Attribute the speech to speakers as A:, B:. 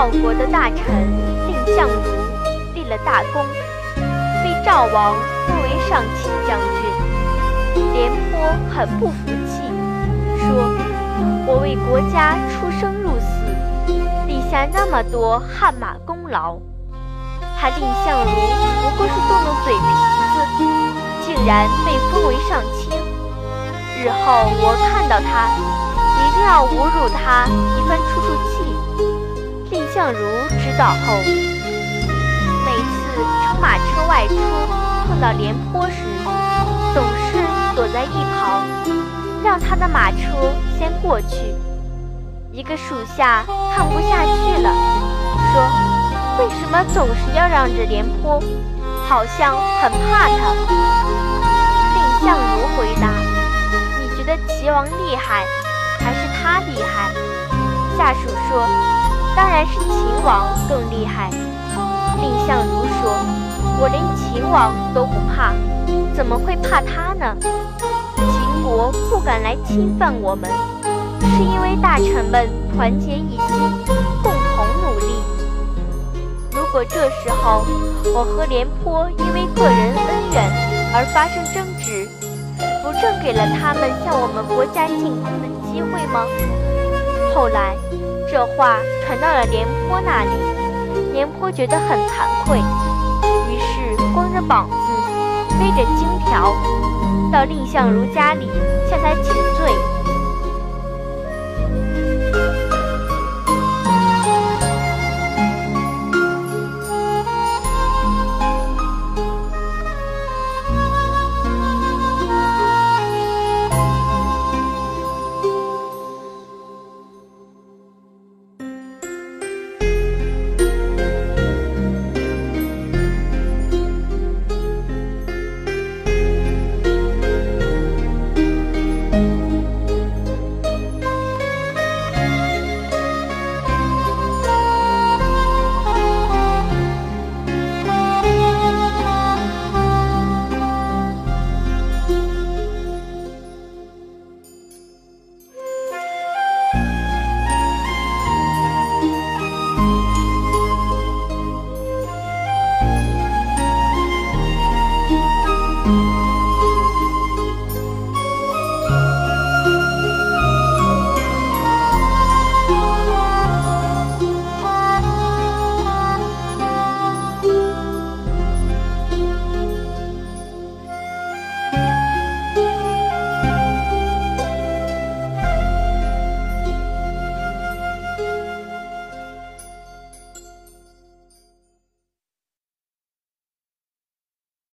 A: 赵国的大臣蔺相如立了大功，被赵王封为上卿将军。廉颇很不服气，说：“我为国家出生入死，立下那么多汗马功劳，他蔺相如不过是动动嘴皮子，竟然被封为上卿。日后我看到他，一定要侮辱他一番出出气。”蔺相如知道后，每次乘马车外出碰到廉颇时，总是躲在一旁，让他的马车先过去。一个属下看不下去了，说：“为什么总是要让着廉颇？好像很怕他。”蔺相如回答：“你觉得齐王厉害，还是他厉害？”下属说。当然是秦王更厉害。蔺相如说：“我连秦王都不怕，怎么会怕他呢？秦国不敢来侵犯我们，是因为大臣们团结一心，共同努力。如果这时候我和廉颇因为个人恩怨而发生争执，不正给了他们向我们国家进攻的机会吗？”后来。这话传到了廉颇那里，廉颇觉得很惭愧，于是光着膀子，背着荆条，到蔺相如家里向他请罪。